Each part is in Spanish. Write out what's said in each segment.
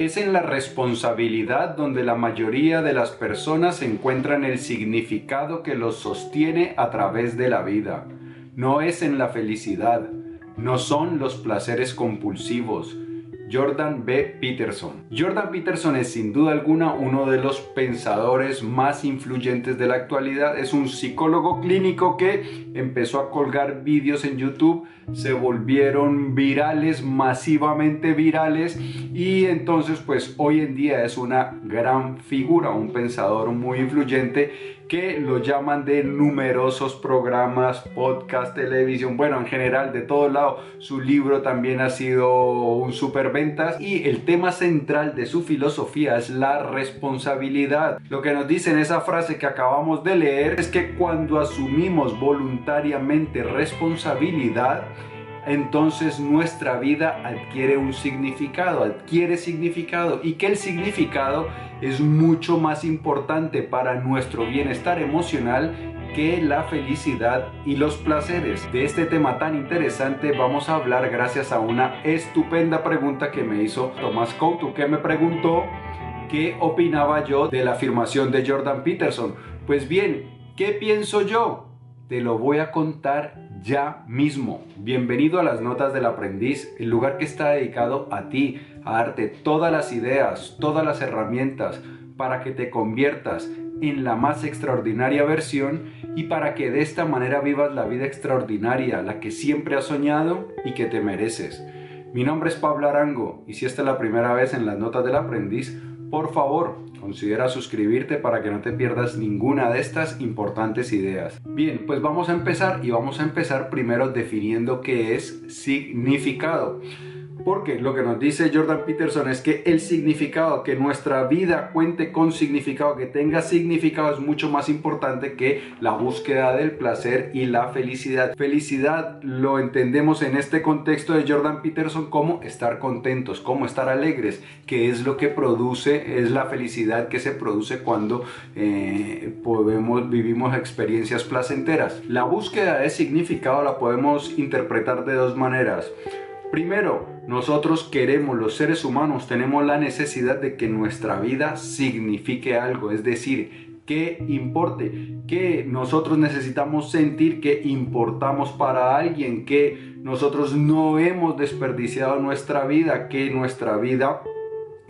Es en la responsabilidad donde la mayoría de las personas encuentran el significado que los sostiene a través de la vida. No es en la felicidad, no son los placeres compulsivos, Jordan B. Peterson. Jordan Peterson es sin duda alguna uno de los pensadores más influyentes de la actualidad. Es un psicólogo clínico que empezó a colgar vídeos en YouTube, se volvieron virales, masivamente virales y entonces pues hoy en día es una gran figura, un pensador muy influyente que lo llaman de numerosos programas, podcast, televisión, bueno, en general de todo lado. Su libro también ha sido un superventas y el tema central de su filosofía es la responsabilidad. Lo que nos dice en esa frase que acabamos de leer es que cuando asumimos voluntariamente responsabilidad, entonces nuestra vida adquiere un significado, adquiere significado y que el significado es mucho más importante para nuestro bienestar emocional que la felicidad y los placeres. De este tema tan interesante vamos a hablar gracias a una estupenda pregunta que me hizo Tomás Couto, que me preguntó qué opinaba yo de la afirmación de Jordan Peterson. Pues bien, ¿qué pienso yo? Te lo voy a contar ya mismo. Bienvenido a las Notas del Aprendiz, el lugar que está dedicado a ti, a darte todas las ideas, todas las herramientas para que te conviertas en la más extraordinaria versión y para que de esta manera vivas la vida extraordinaria, la que siempre has soñado y que te mereces. Mi nombre es Pablo Arango y si esta es la primera vez en las Notas del Aprendiz, por favor, considera suscribirte para que no te pierdas ninguna de estas importantes ideas. Bien, pues vamos a empezar y vamos a empezar primero definiendo qué es significado. Porque lo que nos dice Jordan Peterson es que el significado, que nuestra vida cuente con significado, que tenga significado es mucho más importante que la búsqueda del placer y la felicidad. Felicidad lo entendemos en este contexto de Jordan Peterson como estar contentos, como estar alegres, que es lo que produce, es la felicidad que se produce cuando eh, podemos, vivimos experiencias placenteras. La búsqueda de significado la podemos interpretar de dos maneras. Primero, nosotros queremos, los seres humanos, tenemos la necesidad de que nuestra vida signifique algo, es decir, que importe, que nosotros necesitamos sentir que importamos para alguien, que nosotros no hemos desperdiciado nuestra vida, que nuestra vida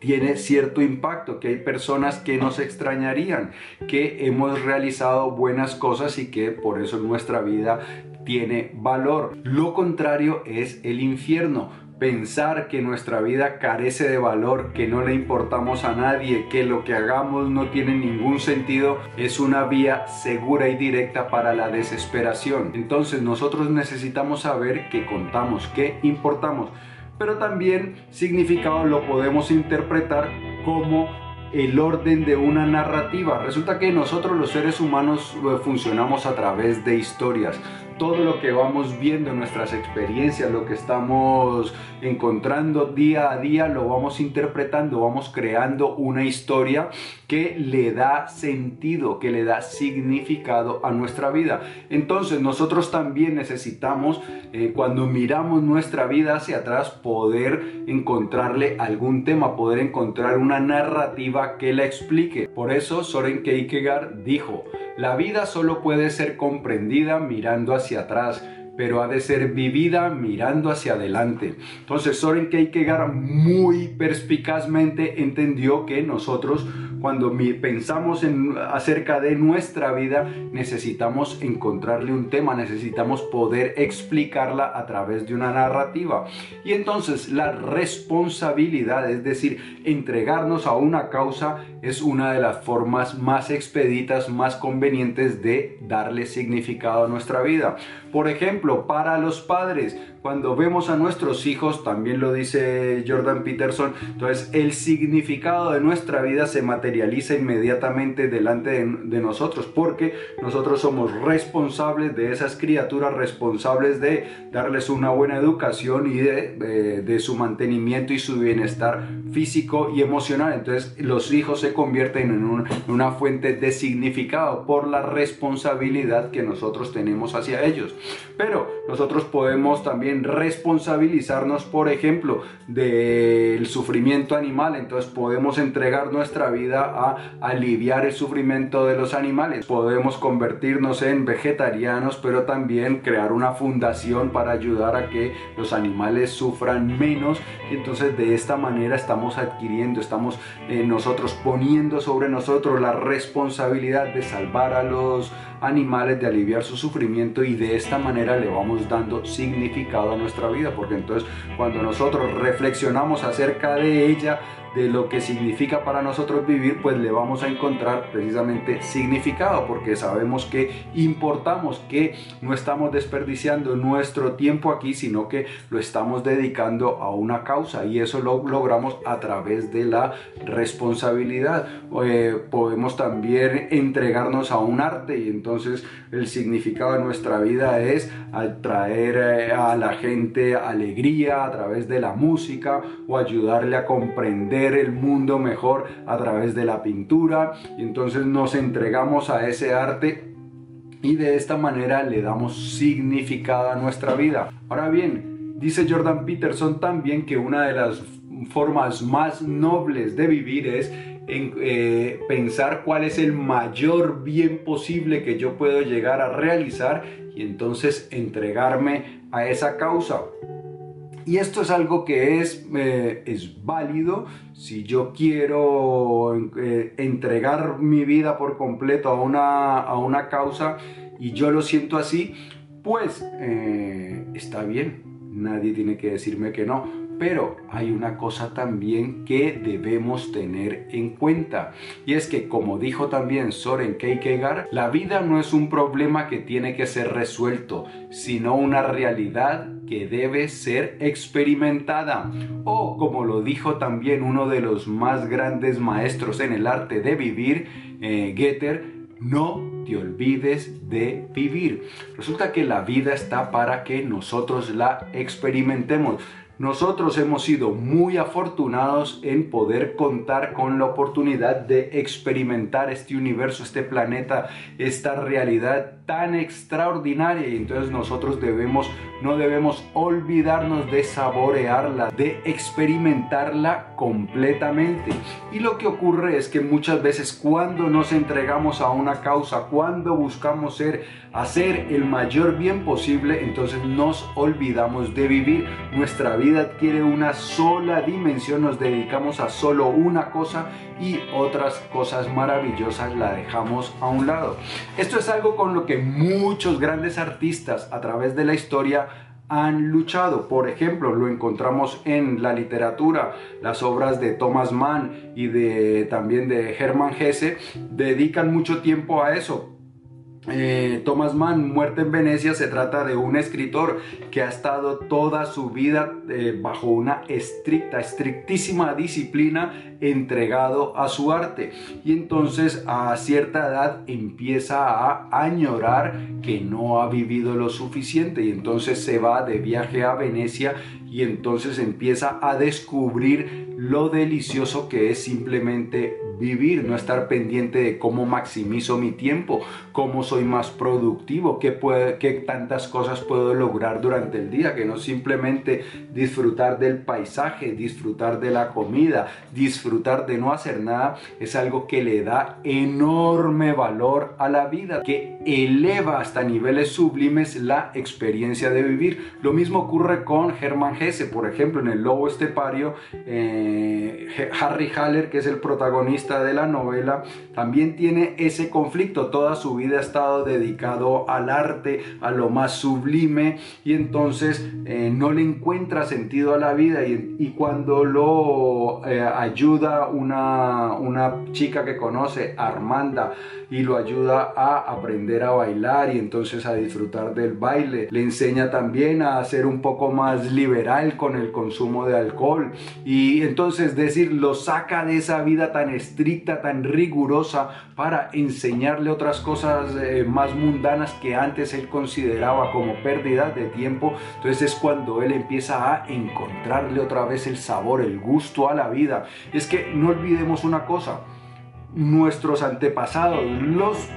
tiene cierto impacto, que hay personas que nos extrañarían, que hemos realizado buenas cosas y que por eso nuestra vida tiene valor. Lo contrario es el infierno. Pensar que nuestra vida carece de valor, que no le importamos a nadie, que lo que hagamos no tiene ningún sentido, es una vía segura y directa para la desesperación. Entonces nosotros necesitamos saber que contamos, que importamos. Pero también significado lo podemos interpretar como el orden de una narrativa. Resulta que nosotros los seres humanos eh, funcionamos a través de historias todo lo que vamos viendo en nuestras experiencias, lo que estamos encontrando día a día, lo vamos interpretando, vamos creando una historia que le da sentido, que le da significado a nuestra vida. Entonces nosotros también necesitamos, eh, cuando miramos nuestra vida hacia atrás, poder encontrarle algún tema, poder encontrar una narrativa que la explique. Por eso Soren Kierkegaard dijo, la vida solo puede ser comprendida mirando hacia atrás, pero ha de ser vivida mirando hacia adelante. Entonces Soren Kierkegaard muy perspicazmente entendió que nosotros cuando pensamos en, acerca de nuestra vida, necesitamos encontrarle un tema, necesitamos poder explicarla a través de una narrativa. Y entonces la responsabilidad, es decir, entregarnos a una causa, es una de las formas más expeditas, más convenientes de darle significado a nuestra vida. Por ejemplo, para los padres, cuando vemos a nuestros hijos, también lo dice Jordan Peterson, entonces el significado de nuestra vida se materializa inmediatamente delante de, nosotros, porque nosotros somos responsables de esas criaturas, responsables de darles una buena educación y de, de su mantenimiento y su bienestar físico y emocional. Entonces los hijos se convierten en, en una fuente de significado por la responsabilidad que nosotros tenemos hacia ellos. Pero nosotros podemos también responsabilizarnos, por ejemplo, del sufrimiento animal. Entonces podemos entregar nuestra vida a aliviar el sufrimiento de los animales. Podemos convertirnos en vegetarianos, pero también crear una fundación para ayudar a que los animales sufran menos. Y entonces de esta manera estamos adquiriendo, estamos eh, nosotros poniendo sobre nosotros la responsabilidad de salvar a los animales, de aliviar su sufrimiento y de esta manera le vamos dando significado nuestra vida, porque entonces cuando nosotros reflexionamos acerca de ella, de lo que significa para nosotros vivir, pues le vamos a encontrar precisamente significado, porque sabemos que importamos, que no estamos desperdiciando nuestro tiempo aquí, sino que lo estamos dedicando a una causa y eso lo logramos a través de la responsabilidad. Eh, podemos también entregarnos a un arte y entonces el significado de nuestra vida es atraer eh, a la gente alegría a través de la música o ayudarle a comprender el mundo mejor a través de la pintura y entonces nos entregamos a ese arte y de esta manera le damos significado a nuestra vida. Ahora bien, dice Jordan Peterson también que una de las formas más nobles de vivir es eh, pensar cuál es el mayor bien posible que yo puedo llegar a realizar y entonces entregarme a esa causa. Y esto es algo que es, eh, es válido si yo quiero eh, entregar mi vida por completo a una, a una causa y yo lo siento así, pues eh, está bien, nadie tiene que decirme que no pero hay una cosa también que debemos tener en cuenta y es que como dijo también Soren Kierkegaard, la vida no es un problema que tiene que ser resuelto, sino una realidad que debe ser experimentada. O como lo dijo también uno de los más grandes maestros en el arte de vivir, eh, no te olvides de vivir. Resulta que la vida está para que nosotros la experimentemos. Nosotros hemos sido muy afortunados en poder contar con la oportunidad de experimentar este universo, este planeta, esta realidad tan extraordinaria y entonces nosotros debemos no debemos olvidarnos de saborearla, de experimentarla completamente. Y lo que ocurre es que muchas veces cuando nos entregamos a una causa, cuando buscamos ser hacer el mayor bien posible, entonces nos olvidamos de vivir. Nuestra vida adquiere una sola dimensión, nos dedicamos a solo una cosa y otras cosas maravillosas la dejamos a un lado. Esto es algo con lo que muchos grandes artistas a través de la historia han luchado. Por ejemplo, lo encontramos en la literatura, las obras de Thomas Mann y de también de Hermann Hesse dedican mucho tiempo a eso eh, Thomas Mann, Muerte en Venecia, se trata de un escritor que ha estado toda su vida eh, bajo una estricta, estrictísima disciplina entregado a su arte. Y entonces a cierta edad empieza a añorar que no ha vivido lo suficiente y entonces se va de viaje a Venecia y entonces empieza a descubrir lo delicioso que es simplemente vivir, no estar pendiente de cómo maximizo mi tiempo, cómo soy más productivo, qué, tantas cosas puedo lograr durante el día, que no simplemente disfrutar del paisaje, disfrutar de la comida, disfrutar de no hacer nada, es algo que le da enorme valor a la vida, que eleva hasta niveles sublimes la experiencia de vivir. Lo mismo ocurre con Hermann Hesse, por ejemplo, en El Lobo Estepario, eh, Harry Haller, que es el protagonista, de la novela, también tiene ese conflicto. Toda su vida ha estado dedicado al arte, a lo más sublime, y entonces eh, no le encuentra sentido a la vida. Y, cuando lo eh, ayuda una, una chica que conoce, Armanda, y lo ayuda a aprender a bailar y entonces a disfrutar del baile. Le enseña también a ser un poco más liberal con el consumo de alcohol y entonces decir, lo saca de esa vida tan estricta, tan rigurosa para enseñarle otras cosas eh, más mundanas que antes él consideraba como pérdida de tiempo. Entonces es cuando él empieza a encontrarle otra vez el sabor, el gusto a la vida. Es que no olvidemos una cosa, nuestros antepasados, los,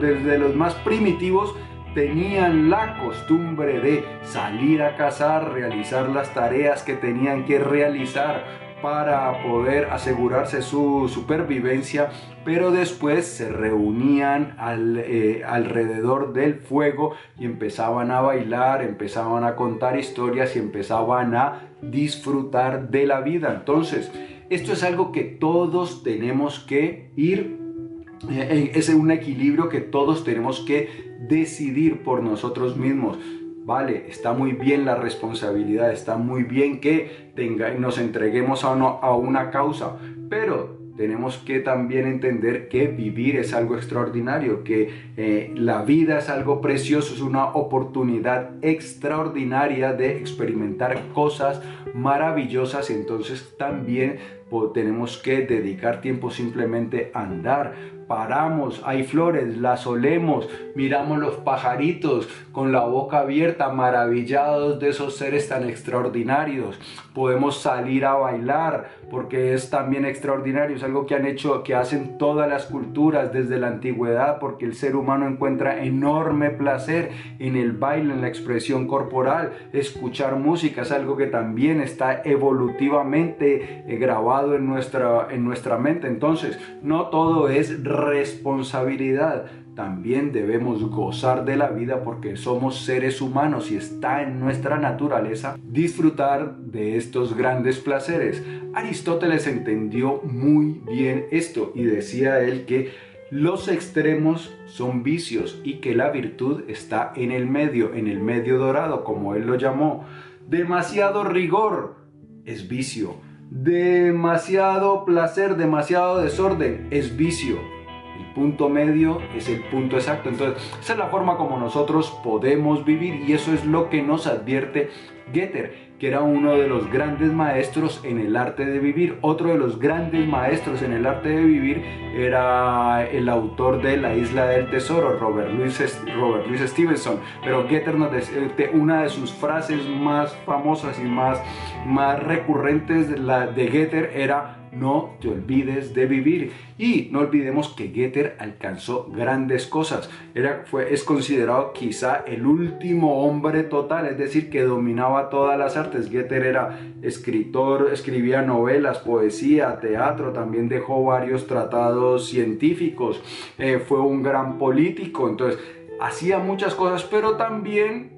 desde los más primitivos, tenían la costumbre de salir a cazar, realizar las tareas que tenían que realizar para poder asegurarse su supervivencia, pero después se reunían eh, alrededor del fuego y empezaban a bailar, empezaban a contar historias y empezaban a disfrutar de la vida. Entonces, esto es algo que todos tenemos que ir eh, eh, es un equilibrio que todos tenemos que decidir por nosotros mismos. Vale, está muy bien la responsabilidad, está muy bien que tenga, nos entreguemos a, a una causa, pero tenemos que también entender que vivir es algo extraordinario, que eh, la vida es algo precioso, es una oportunidad extraordinaria de experimentar cosas maravillosas entonces también tenemos que dedicar tiempo simplemente a andar. Paramos, hay flores, las olemos, miramos los pajaritos con la boca abierta, maravillados de esos seres tan extraordinarios. Podemos salir a bailar porque es también extraordinario, es algo que han hecho, que hacen todas las culturas desde la antigüedad, porque el ser humano encuentra enorme placer en el baile, en la expresión corporal. Escuchar música es algo que también está evolutivamente eh, grabado en nuestra, en nuestra mente. Entonces, no todo es responsabilidad. También debemos gozar de la vida porque somos seres humanos y está en nuestra naturaleza disfrutar de estos grandes placeres. Aristóteles entendió muy bien esto y decía él que los extremos son vicios y que la virtud está en el medio, en el medio dorado, como él lo llamó. Demasiado rigor es vicio Demasiado placer, demasiado desorden es vicio. Punto medio es el punto exacto. Entonces, esa es la forma como nosotros podemos vivir y eso es lo que nos advierte Getter que era uno de los grandes maestros en el arte de vivir. Otro de los grandes maestros en el arte de vivir era el autor de La Isla del Tesoro, Robert Louis, Robert Stevenson. Pero Getter nos decía, una de sus frases más famosas y más, más recurrentes la de Getter era no te olvides de vivir. Y no olvidemos que Goethe alcanzó grandes cosas. Era, fue, es considerado quizá el último hombre total, es decir, que dominaba todas las artes. Goethe era escritor, escribía novelas, poesía, teatro, también dejó varios tratados científicos, eh, fue un gran político, entonces hacía muchas cosas, pero también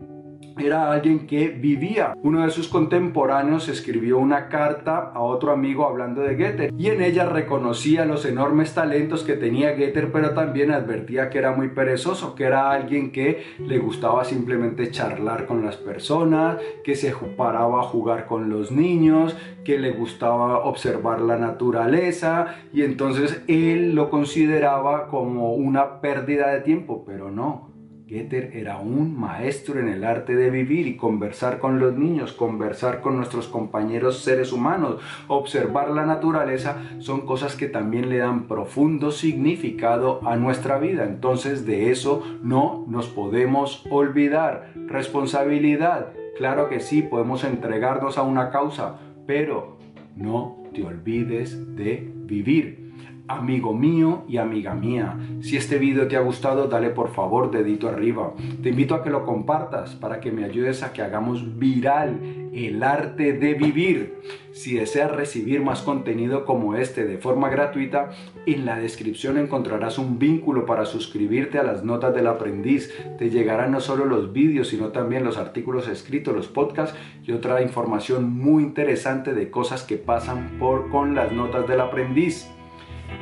era alguien que vivía. Uno de sus contemporáneos escribió una carta a otro amigo hablando de Goethe y en ella reconocía los enormes talentos que tenía Goethe, pero también advertía que era muy perezoso, que era alguien que le gustaba simplemente charlar con las personas, que se paraba a jugar con los niños, que le gustaba observar la naturaleza y entonces él lo consideraba como una pérdida de tiempo, pero no. Goethe era un maestro en el arte de vivir y conversar con los niños, conversar con nuestros compañeros seres humanos, observar la naturaleza, son cosas que también le dan profundo significado a nuestra vida. Entonces de eso no nos podemos olvidar. Responsabilidad, claro que sí, podemos entregarnos a una causa, pero no te olvides de vivir amigo mío y amiga mía. Si este video te ha gustado, dale por favor dedito arriba. Te invito a que lo compartas para que me ayudes a que hagamos viral el arte de vivir. Si deseas recibir más contenido como este de forma gratuita, en la descripción encontrarás un vínculo para suscribirte a las notas del aprendiz. Te llegarán no solo los vídeos, sino también los artículos escritos, los podcasts y otra información muy interesante de cosas que pasan por con las notas del aprendiz.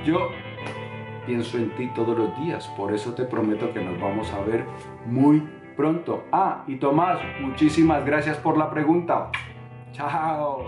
Yo pienso en ti todos los días, por eso te prometo que nos vamos a ver muy pronto. Ah, y Tomás, muchísimas gracias por la pregunta. Chao.